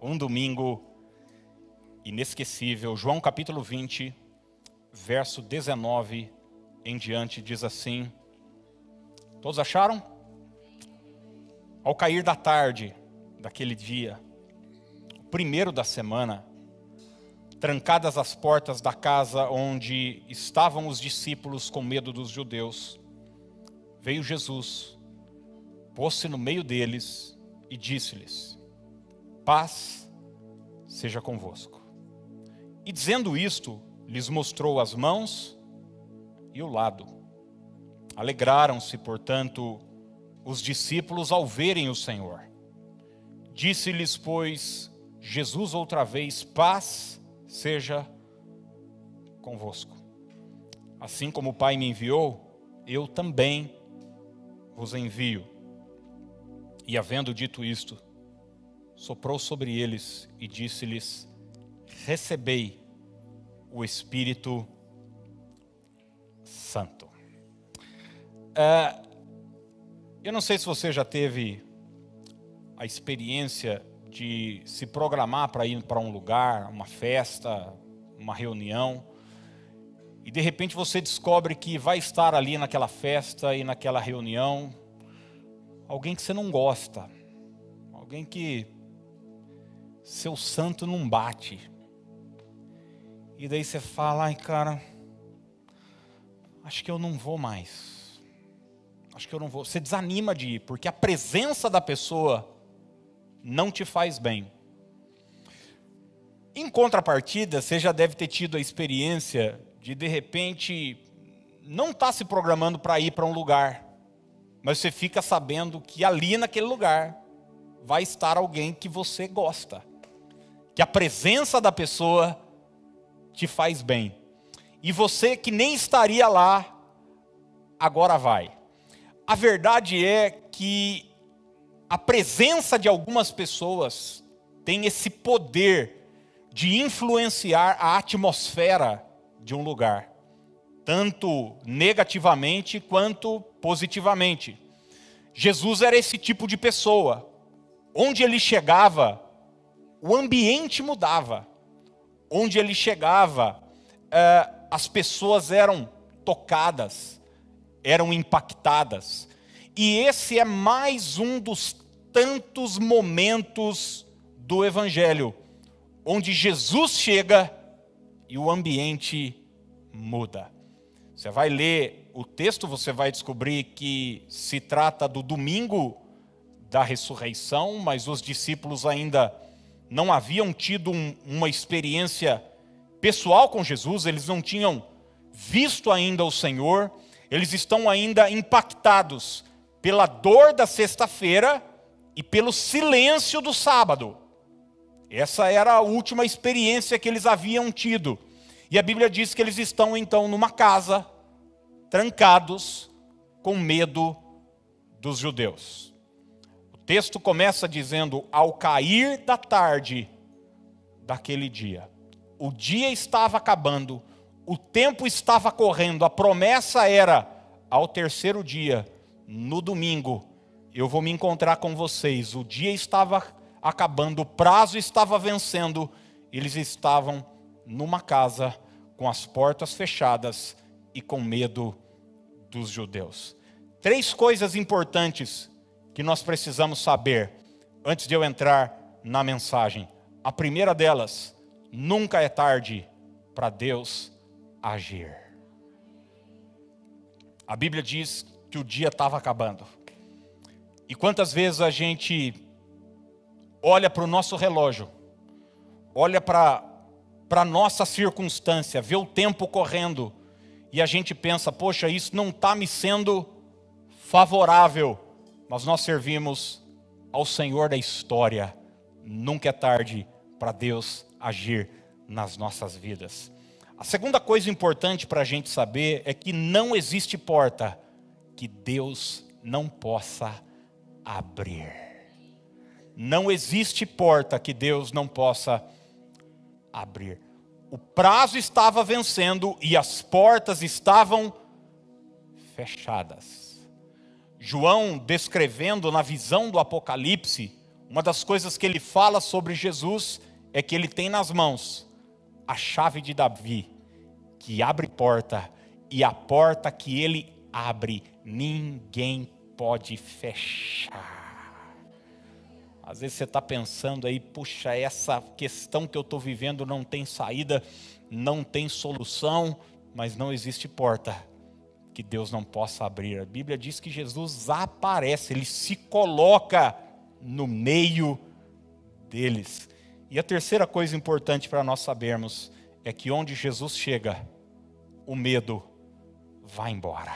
um domingo inesquecível. João capítulo 20, verso 19 em diante, diz assim: Todos acharam? Ao cair da tarde daquele dia, o primeiro da semana, trancadas as portas da casa onde estavam os discípulos com medo dos judeus, veio Jesus, pôs-se no meio deles e disse-lhes: Paz seja convosco. E dizendo isto, lhes mostrou as mãos e o lado. Alegraram-se, portanto, os discípulos ao verem o Senhor. Disse-lhes, pois, Jesus outra vez: Paz seja convosco. Assim como o Pai me enviou, eu também vos envio. E havendo dito isto, soprou sobre eles e disse-lhes: Recebei o Espírito Santo. É, eu não sei se você já teve a experiência de se programar para ir para um lugar, uma festa, uma reunião, e de repente você descobre que vai estar ali naquela festa e naquela reunião alguém que você não gosta, alguém que seu santo não bate. E daí você fala, ai cara, acho que eu não vou mais. Acho que eu não vou. Você desanima de ir, porque a presença da pessoa não te faz bem. Em contrapartida, você já deve ter tido a experiência de de repente não estar tá se programando para ir para um lugar, mas você fica sabendo que ali naquele lugar vai estar alguém que você gosta, que a presença da pessoa te faz bem, e você que nem estaria lá, agora vai. A verdade é que a presença de algumas pessoas tem esse poder de influenciar a atmosfera de um lugar, tanto negativamente quanto positivamente. Jesus era esse tipo de pessoa. Onde ele chegava, o ambiente mudava. Onde ele chegava, eh, as pessoas eram tocadas, eram impactadas. E esse é mais um dos tantos momentos do Evangelho, onde Jesus chega e o ambiente muda. Você vai ler o texto, você vai descobrir que se trata do domingo da ressurreição, mas os discípulos ainda não haviam tido um, uma experiência pessoal com Jesus, eles não tinham visto ainda o Senhor, eles estão ainda impactados pela dor da sexta-feira e pelo silêncio do sábado. Essa era a última experiência que eles haviam tido. E a Bíblia diz que eles estão então numa casa, trancados, com medo dos judeus. Texto começa dizendo: ao cair da tarde daquele dia, o dia estava acabando, o tempo estava correndo, a promessa era: ao terceiro dia, no domingo, eu vou me encontrar com vocês. O dia estava acabando, o prazo estava vencendo, eles estavam numa casa com as portas fechadas e com medo dos judeus. Três coisas importantes que nós precisamos saber antes de eu entrar na mensagem. A primeira delas, nunca é tarde para Deus agir. A Bíblia diz que o dia estava acabando. E quantas vezes a gente olha para o nosso relógio, olha para a nossa circunstância, vê o tempo correndo, e a gente pensa, poxa, isso não está me sendo favorável, mas nós servimos ao Senhor da história. Nunca é tarde para Deus agir nas nossas vidas. A segunda coisa importante para a gente saber é que não existe porta que Deus não possa abrir. Não existe porta que Deus não possa abrir. O prazo estava vencendo e as portas estavam fechadas. João, descrevendo na visão do Apocalipse uma das coisas que ele fala sobre Jesus é que ele tem nas mãos a chave de Davi, que abre porta, e a porta que ele abre, ninguém pode fechar. Às vezes você está pensando aí, puxa, essa questão que eu estou vivendo não tem saída, não tem solução, mas não existe porta que Deus não possa abrir. A Bíblia diz que Jesus aparece, ele se coloca no meio deles. E a terceira coisa importante para nós sabermos é que onde Jesus chega, o medo vai embora.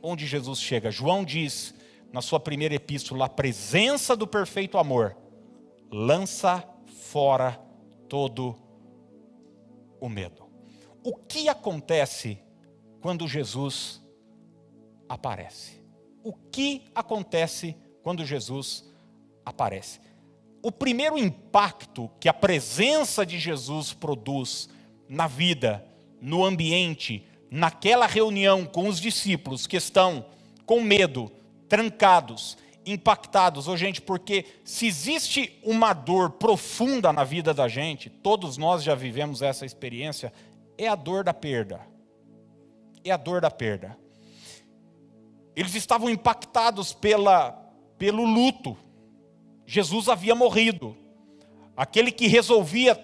Onde Jesus chega, João diz na sua primeira epístola, a presença do perfeito amor lança fora todo o medo. O que acontece quando Jesus aparece? O que acontece quando Jesus aparece? O primeiro impacto que a presença de Jesus produz na vida, no ambiente, naquela reunião com os discípulos que estão com medo, trancados, impactados. Oh, gente, porque se existe uma dor profunda na vida da gente, todos nós já vivemos essa experiência, é a dor da perda. É a dor da perda. Eles estavam impactados pela, pelo luto. Jesus havia morrido. Aquele que resolvia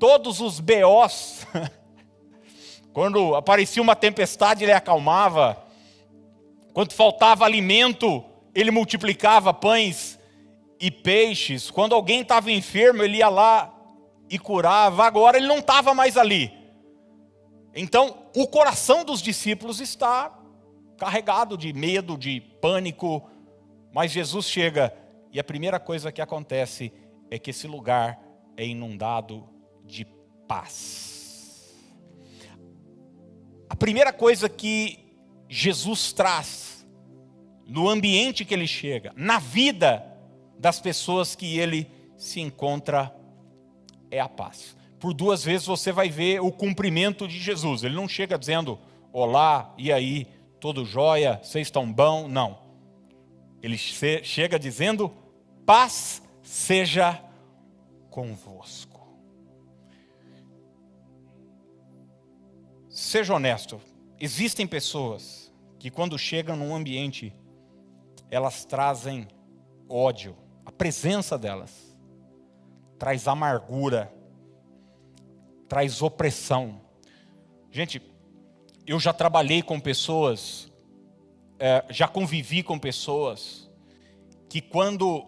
todos os BOs. Quando aparecia uma tempestade, ele acalmava. Quando faltava alimento, ele multiplicava pães e peixes. Quando alguém estava enfermo, ele ia lá e curava. Agora ele não estava mais ali. Então, o coração dos discípulos está carregado de medo, de pânico. Mas Jesus chega e a primeira coisa que acontece é que esse lugar é inundado de paz. A primeira coisa que Jesus traz no ambiente que ele chega, na vida das pessoas que ele se encontra, é a paz. Por duas vezes você vai ver o cumprimento de Jesus. Ele não chega dizendo: Olá, e aí, tudo jóia, vocês estão bom? Não. Ele chega dizendo: Paz seja convosco. Seja honesto, existem pessoas que quando chegam num ambiente, elas trazem ódio. A presença delas traz amargura, traz opressão. Gente, eu já trabalhei com pessoas, é, já convivi com pessoas, que quando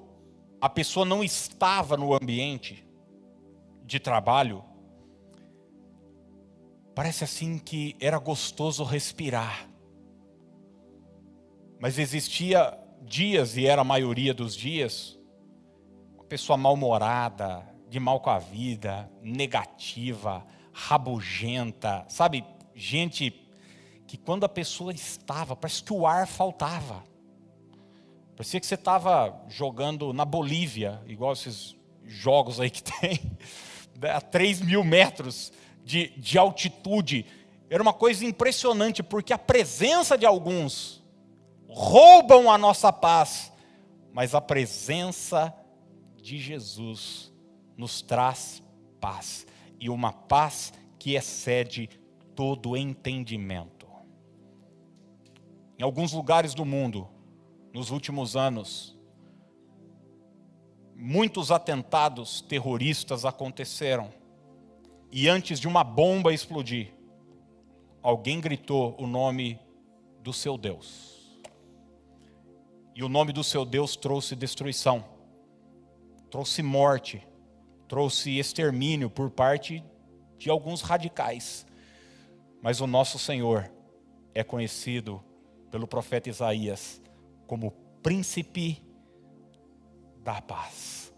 a pessoa não estava no ambiente de trabalho, parece assim que era gostoso respirar. Mas existia dias, e era a maioria dos dias, uma pessoa mal-humorada, de mal com a vida, negativa, rabugenta, sabe? Gente que quando a pessoa estava, parece que o ar faltava. Parecia que você estava jogando na Bolívia, igual esses jogos aí que tem, a 3 mil metros de, de altitude. Era uma coisa impressionante, porque a presença de alguns roubam a nossa paz, mas a presença de Jesus nos traz paz, e uma paz que excede todo entendimento. Em alguns lugares do mundo, nos últimos anos, muitos atentados terroristas aconteceram. E antes de uma bomba explodir, alguém gritou o nome do seu Deus. E o nome do seu Deus trouxe destruição, trouxe morte, trouxe extermínio por parte de alguns radicais. Mas o nosso Senhor é conhecido pelo profeta Isaías como príncipe da paz.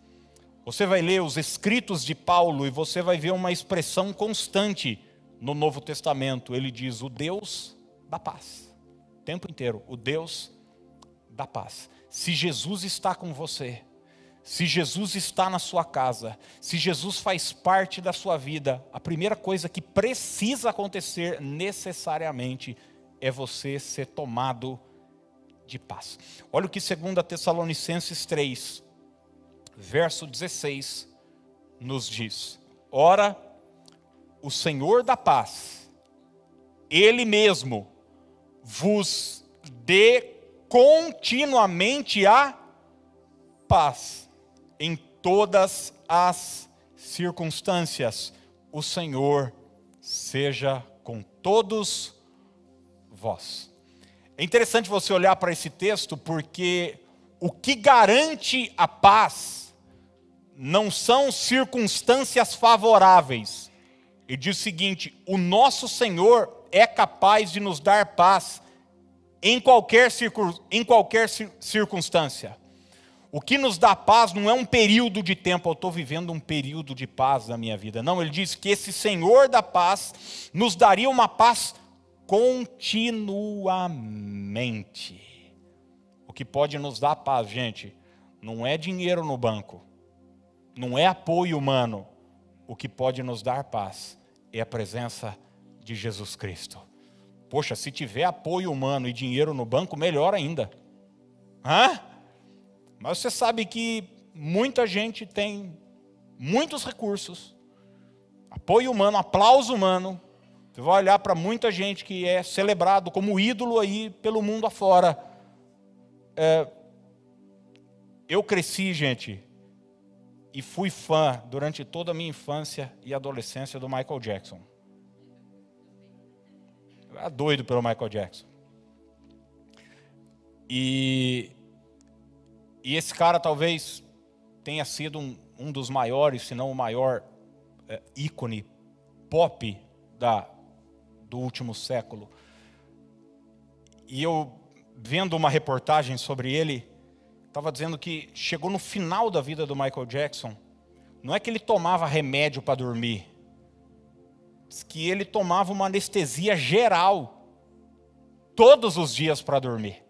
Você vai ler os escritos de Paulo e você vai ver uma expressão constante no Novo Testamento. Ele diz: o Deus da paz. O tempo inteiro, o Deus da paz. Se Jesus está com você, se Jesus está na sua casa, se Jesus faz parte da sua vida, a primeira coisa que precisa acontecer necessariamente é você ser tomado de paz. Olha o que 2 Tessalonicenses 3, verso 16, nos diz: Ora, o Senhor da paz, Ele mesmo, vos dê continuamente a paz em todas as circunstâncias. O Senhor seja com todos vós. É interessante você olhar para esse texto porque o que garante a paz não são circunstâncias favoráveis. E diz o seguinte: o nosso Senhor é capaz de nos dar paz em qualquer, em qualquer circunstância. O que nos dá paz não é um período de tempo, eu estou vivendo um período de paz na minha vida. Não, ele diz que esse Senhor da paz nos daria uma paz continuamente. O que pode nos dar paz, gente, não é dinheiro no banco, não é apoio humano. O que pode nos dar paz é a presença de Jesus Cristo. Poxa, se tiver apoio humano e dinheiro no banco, melhor ainda. Hã? Mas você sabe que muita gente tem muitos recursos, apoio humano, aplauso humano. Você vai olhar para muita gente que é celebrado como ídolo aí pelo mundo afora. É, eu cresci, gente, e fui fã durante toda a minha infância e adolescência do Michael Jackson. Eu era doido pelo Michael Jackson. E, e esse cara talvez tenha sido um, um dos maiores, se não o maior é, ícone pop da, do último século. E eu, vendo uma reportagem sobre ele, estava dizendo que chegou no final da vida do Michael Jackson, não é que ele tomava remédio para dormir, diz que ele tomava uma anestesia geral todos os dias para dormir.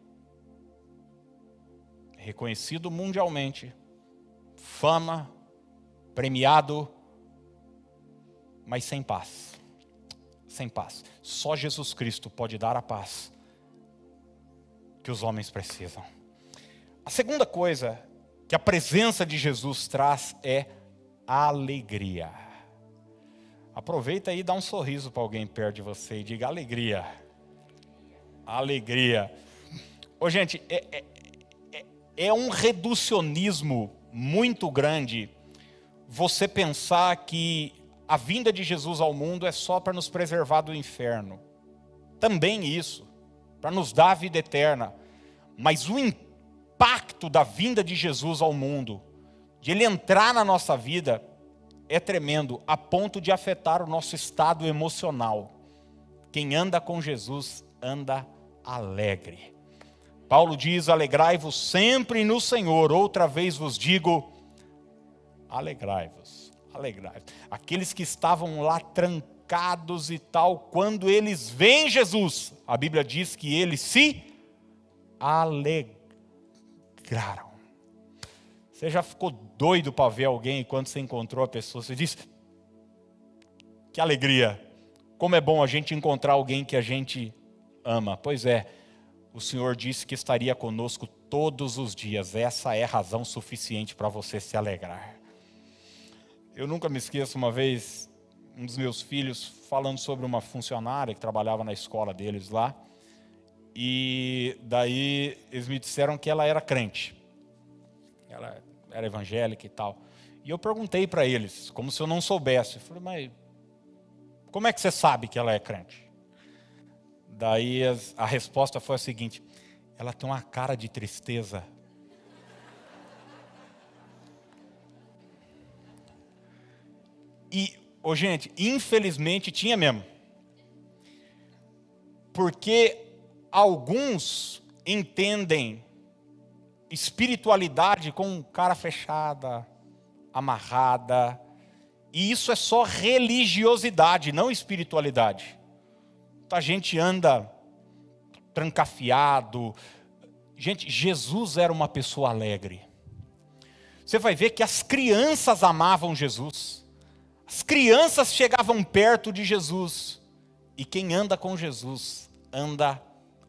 Reconhecido mundialmente, fama, premiado, mas sem paz. Sem paz. Só Jesus Cristo pode dar a paz que os homens precisam. A segunda coisa que a presença de Jesus traz é alegria. Aproveita e dá um sorriso para alguém perto de você e diga alegria. Alegria. Ô, gente, é, é, é, um reducionismo muito grande você pensar que a vinda de Jesus ao mundo é só para nos preservar do inferno. Também isso, para nos dar a vida eterna. Mas o impacto da vinda de Jesus ao mundo, de ele entrar na nossa vida, é tremendo, a ponto de afetar o nosso estado emocional. Quem anda com Jesus anda alegre. Paulo diz: Alegrai-vos sempre no Senhor. Outra vez vos digo: alegrai-vos, alegrai-vos. Aqueles que estavam lá trancados e tal, quando eles veem Jesus, a Bíblia diz que eles se alegraram. Você já ficou doido para ver alguém quando você encontrou a pessoa? Você diz: Que alegria! Como é bom a gente encontrar alguém que a gente ama. Pois é, o Senhor disse que estaria conosco todos os dias. Essa é razão suficiente para você se alegrar. Eu nunca me esqueço uma vez, um dos meus filhos falando sobre uma funcionária que trabalhava na escola deles lá. E daí eles me disseram que ela era crente. Ela era evangélica e tal. E eu perguntei para eles, como se eu não soubesse. Eu falei, mas como é que você sabe que ela é crente? Daí a resposta foi a seguinte: ela tem uma cara de tristeza. E, oh, gente, infelizmente tinha mesmo. Porque alguns entendem espiritualidade com cara fechada, amarrada, e isso é só religiosidade, não espiritualidade. A gente anda trancafiado. Gente, Jesus era uma pessoa alegre. Você vai ver que as crianças amavam Jesus. As crianças chegavam perto de Jesus. E quem anda com Jesus anda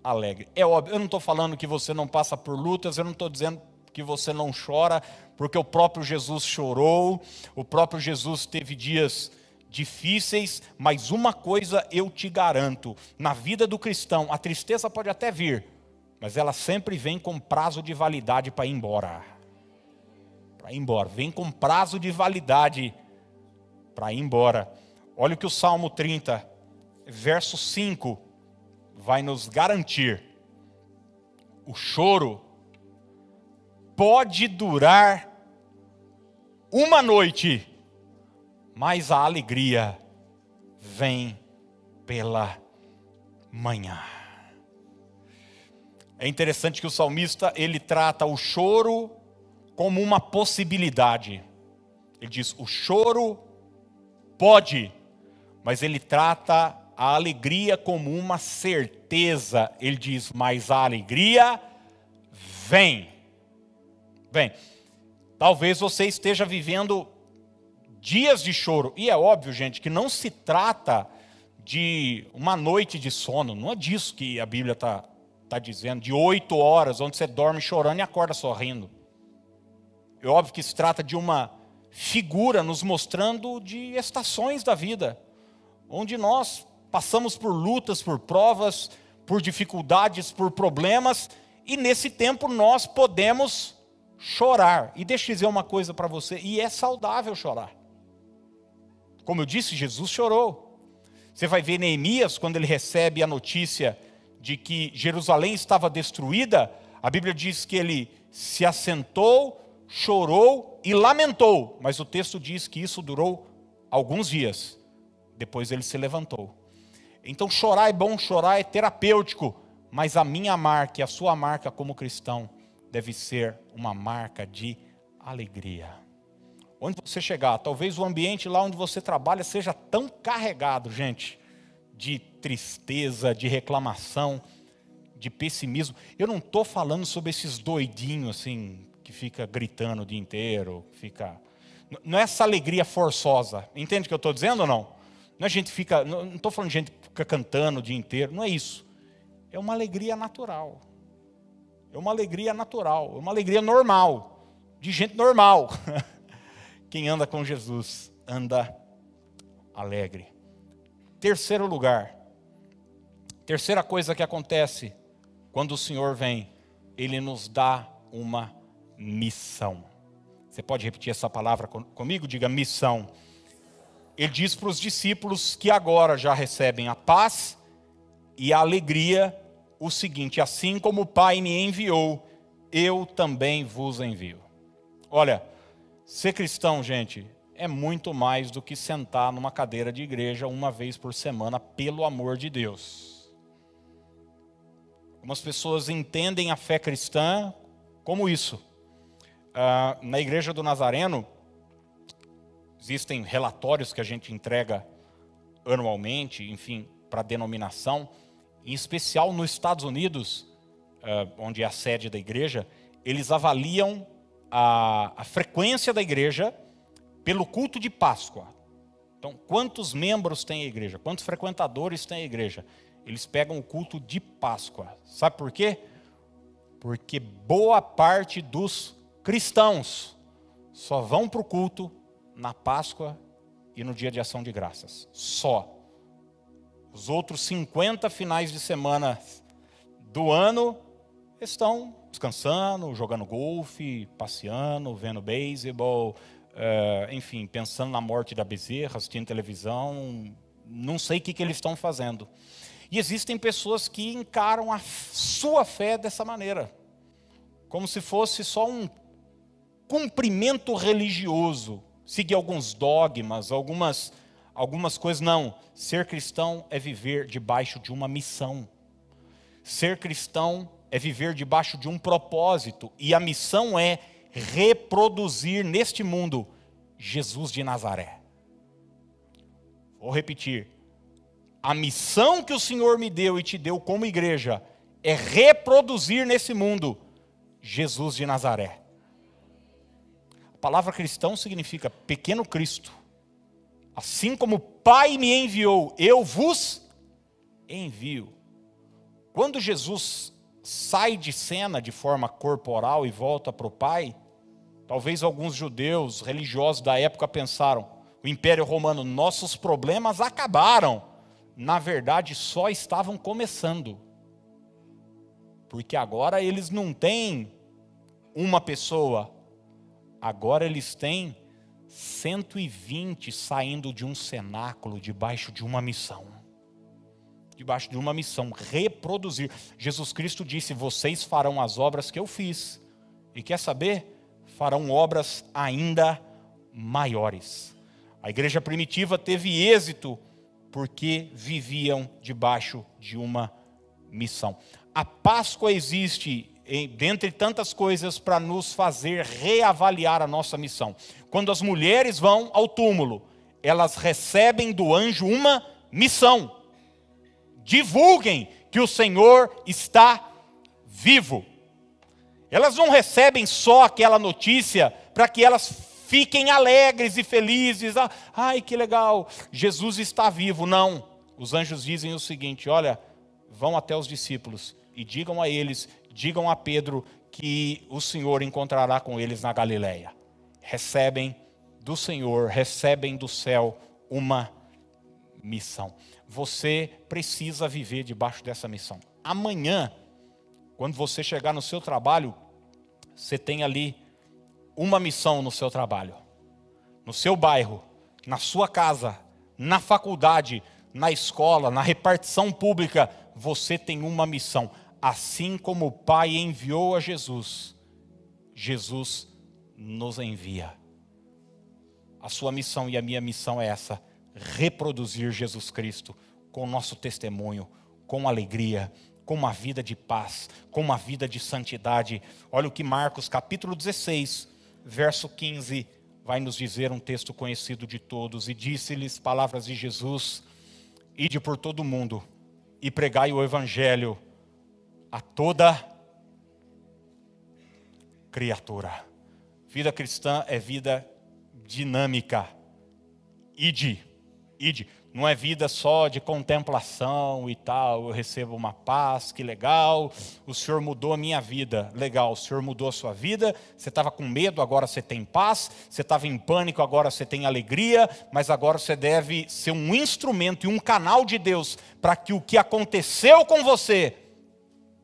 alegre. É óbvio, eu não estou falando que você não passa por lutas, eu não estou dizendo que você não chora, porque o próprio Jesus chorou, o próprio Jesus teve dias difíceis, mas uma coisa eu te garanto: na vida do cristão, a tristeza pode até vir, mas ela sempre vem com prazo de validade para ir embora. Para ir embora, vem com prazo de validade para ir embora. Olha o que o Salmo 30, verso 5, vai nos garantir. O choro pode durar uma noite, mas a alegria vem pela manhã. É interessante que o salmista ele trata o choro como uma possibilidade. Ele diz: o choro pode, mas ele trata a alegria como uma certeza. Ele diz: mas a alegria vem. Bem, talvez você esteja vivendo dias de choro. E é óbvio, gente, que não se trata de uma noite de sono. Não é disso que a Bíblia está tá dizendo. De oito horas, onde você dorme chorando e acorda sorrindo. É óbvio que se trata de uma figura nos mostrando de estações da vida, onde nós passamos por lutas, por provas, por dificuldades, por problemas, e nesse tempo nós podemos chorar. E deixa eu dizer uma coisa para você, e é saudável chorar. Como eu disse, Jesus chorou. Você vai ver Neemias, quando ele recebe a notícia de que Jerusalém estava destruída, a Bíblia diz que ele se assentou, chorou e lamentou, mas o texto diz que isso durou alguns dias. Depois ele se levantou. Então chorar é bom, chorar é terapêutico, mas a minha marca e a sua marca como cristão deve ser uma marca de alegria onde você chegar, talvez o ambiente lá onde você trabalha seja tão carregado, gente, de tristeza, de reclamação, de pessimismo. Eu não estou falando sobre esses doidinhos assim que fica gritando o dia inteiro, fica. Não é essa alegria forçosa. Entende o que eu estou dizendo ou não? Não é gente fica. Não estou falando de gente que fica cantando o dia inteiro. Não é isso. É uma alegria natural. É uma alegria natural. É uma alegria normal. De gente normal. Quem anda com Jesus anda alegre. Terceiro lugar. Terceira coisa que acontece quando o Senhor vem, ele nos dá uma missão. Você pode repetir essa palavra comigo? Diga missão. Ele diz para os discípulos que agora já recebem a paz e a alegria o seguinte: assim como o Pai me enviou, eu também vos envio. Olha, Ser cristão, gente, é muito mais do que sentar numa cadeira de igreja uma vez por semana, pelo amor de Deus. Algumas pessoas entendem a fé cristã como isso. Ah, na igreja do Nazareno, existem relatórios que a gente entrega anualmente, enfim, para denominação, em especial nos Estados Unidos, ah, onde é a sede da igreja, eles avaliam a, a frequência da igreja pelo culto de Páscoa. Então, quantos membros tem a igreja? Quantos frequentadores tem a igreja? Eles pegam o culto de Páscoa. Sabe por quê? Porque boa parte dos cristãos só vão para o culto na Páscoa e no dia de ação de graças. Só. Os outros 50 finais de semana do ano estão descansando, jogando golfe, passeando, vendo beisebol, uh, enfim, pensando na morte da bezerra, assistindo televisão, não sei o que, que eles estão fazendo. E existem pessoas que encaram a sua fé dessa maneira, como se fosse só um cumprimento religioso, seguir alguns dogmas, algumas, algumas coisas. Não, ser cristão é viver debaixo de uma missão. Ser cristão é viver debaixo de um propósito, e a missão é reproduzir neste mundo Jesus de Nazaré. Vou repetir. A missão que o Senhor me deu e te deu como igreja é reproduzir nesse mundo Jesus de Nazaré. A palavra cristão significa pequeno Cristo. Assim como o Pai me enviou, eu vos envio. Quando Jesus sai de cena de forma corporal e volta para o Pai, talvez alguns judeus religiosos da época pensaram: o Império Romano, nossos problemas acabaram. Na verdade, só estavam começando. Porque agora eles não têm uma pessoa, agora eles têm 120 saindo de um cenáculo debaixo de uma missão. Debaixo de uma missão, reproduzir. Jesus Cristo disse: Vocês farão as obras que eu fiz. E quer saber? Farão obras ainda maiores. A igreja primitiva teve êxito porque viviam debaixo de uma missão. A Páscoa existe, dentre tantas coisas, para nos fazer reavaliar a nossa missão. Quando as mulheres vão ao túmulo, elas recebem do anjo uma missão. Divulguem que o Senhor está vivo. Elas não recebem só aquela notícia para que elas fiquem alegres e felizes. Ah, ai, que legal, Jesus está vivo. Não. Os anjos dizem o seguinte: olha, vão até os discípulos e digam a eles, digam a Pedro que o Senhor encontrará com eles na Galileia. Recebem do Senhor, recebem do céu uma missão. Você precisa viver debaixo dessa missão. Amanhã, quando você chegar no seu trabalho, você tem ali uma missão no seu trabalho, no seu bairro, na sua casa, na faculdade, na escola, na repartição pública, você tem uma missão. Assim como o Pai enviou a Jesus, Jesus nos envia. A sua missão e a minha missão é essa: reproduzir Jesus Cristo com o nosso testemunho, com alegria, com uma vida de paz, com uma vida de santidade. Olha o que Marcos capítulo 16, verso 15, vai nos dizer um texto conhecido de todos: E disse-lhes palavras de Jesus: Ide por todo o mundo e pregai o evangelho a toda criatura. Vida cristã é vida dinâmica. Ide, ide não é vida só de contemplação e tal, eu recebo uma paz, que legal, o Senhor mudou a minha vida, legal, o Senhor mudou a sua vida, você estava com medo, agora você tem paz, você estava em pânico, agora você tem alegria, mas agora você deve ser um instrumento e um canal de Deus para que o que aconteceu com você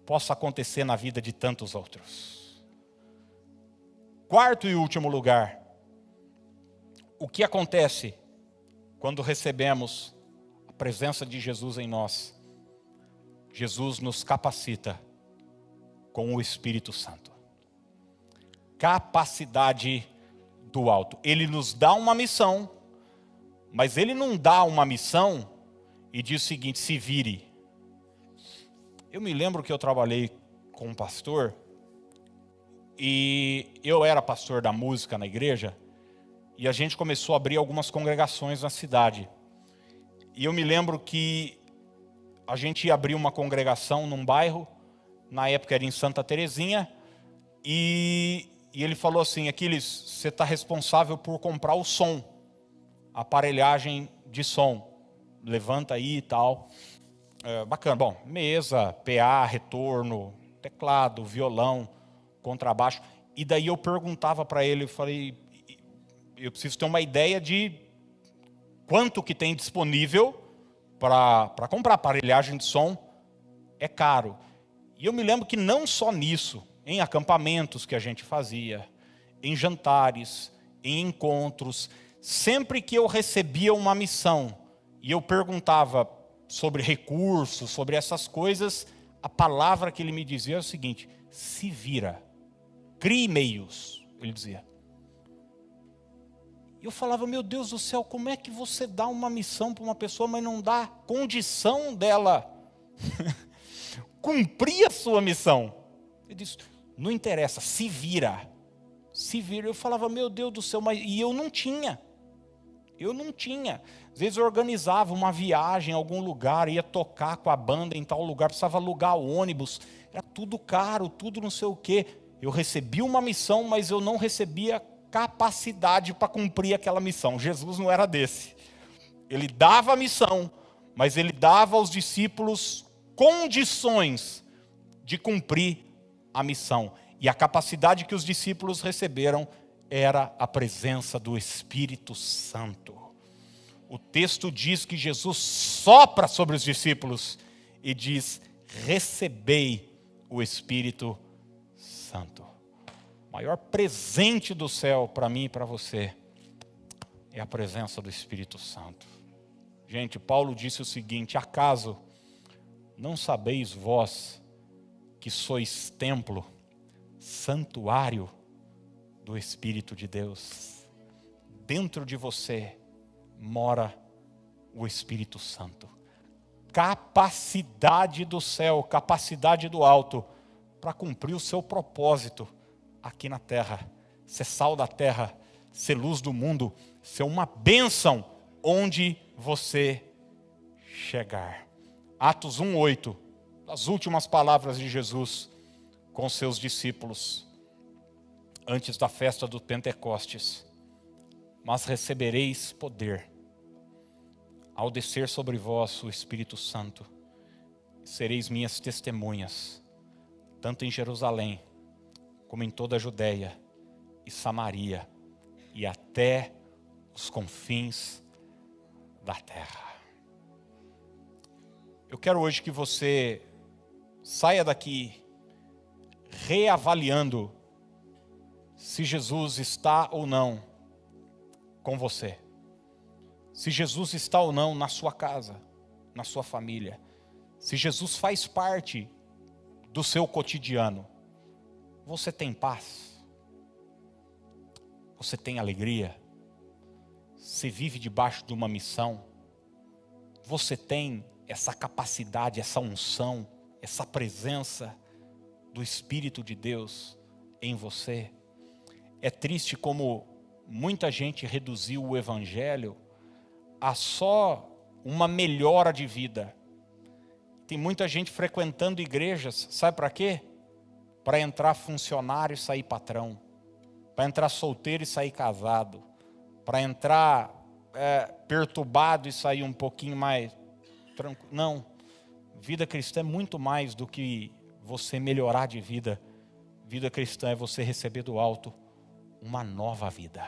possa acontecer na vida de tantos outros. Quarto e último lugar, o que acontece quando recebemos a presença de Jesus em nós, Jesus nos capacita com o Espírito Santo. Capacidade do alto. Ele nos dá uma missão, mas ele não dá uma missão e diz o seguinte: se vire. Eu me lembro que eu trabalhei com um pastor e eu era pastor da música na igreja e a gente começou a abrir algumas congregações na cidade. E eu me lembro que a gente ia abrir uma congregação num bairro, na época era em Santa Terezinha, e, e ele falou assim: Aquiles, você está responsável por comprar o som, aparelhagem de som, levanta aí e tal. É, bacana, bom, mesa, PA, retorno, teclado, violão, contrabaixo. E daí eu perguntava para ele, eu falei, eu preciso ter uma ideia de quanto que tem disponível para comprar aparelhagem de som. É caro. E eu me lembro que não só nisso, em acampamentos que a gente fazia, em jantares, em encontros, sempre que eu recebia uma missão e eu perguntava sobre recursos, sobre essas coisas, a palavra que ele me dizia é o seguinte: se vira, crie meios, ele dizia. Eu falava, meu Deus do céu, como é que você dá uma missão para uma pessoa, mas não dá condição dela cumprir a sua missão? Ele disse, não interessa, se vira. Se vira. Eu falava, meu Deus do céu, mas e eu não tinha. Eu não tinha. Às vezes eu organizava uma viagem em algum lugar, ia tocar com a banda em tal lugar, precisava alugar ônibus, era tudo caro, tudo não sei o quê. Eu recebia uma missão, mas eu não recebia capacidade para cumprir aquela missão. Jesus não era desse. Ele dava a missão, mas ele dava aos discípulos condições de cumprir a missão. E a capacidade que os discípulos receberam era a presença do Espírito Santo. O texto diz que Jesus sopra sobre os discípulos e diz: Recebei o Espírito Santo. Maior presente do céu para mim e para você é a presença do Espírito Santo. Gente, Paulo disse o seguinte: acaso não sabeis vós que sois templo, santuário do Espírito de Deus? Dentro de você mora o Espírito Santo. Capacidade do céu, capacidade do alto para cumprir o seu propósito aqui na terra, ser sal da terra, ser luz do mundo, ser uma bênção onde você chegar. Atos 1:8, as últimas palavras de Jesus com seus discípulos antes da festa do Pentecostes. Mas recebereis poder ao descer sobre vós o Espírito Santo. Sereis minhas testemunhas, tanto em Jerusalém, como em toda a Judéia e Samaria e até os confins da terra. Eu quero hoje que você saia daqui reavaliando se Jesus está ou não com você. Se Jesus está ou não na sua casa, na sua família. Se Jesus faz parte do seu cotidiano. Você tem paz? Você tem alegria? Você vive debaixo de uma missão? Você tem essa capacidade, essa unção, essa presença do Espírito de Deus em você? É triste como muita gente reduziu o Evangelho a só uma melhora de vida. Tem muita gente frequentando igrejas, sabe para quê? Para entrar funcionário e sair patrão, para entrar solteiro e sair casado, para entrar é, perturbado e sair um pouquinho mais tranquilo. Não, vida cristã é muito mais do que você melhorar de vida. Vida cristã é você receber do alto uma nova vida.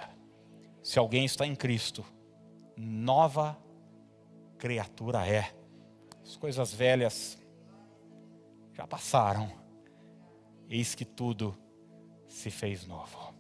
Se alguém está em Cristo, nova criatura é. As coisas velhas já passaram, eis que tudo se fez novo.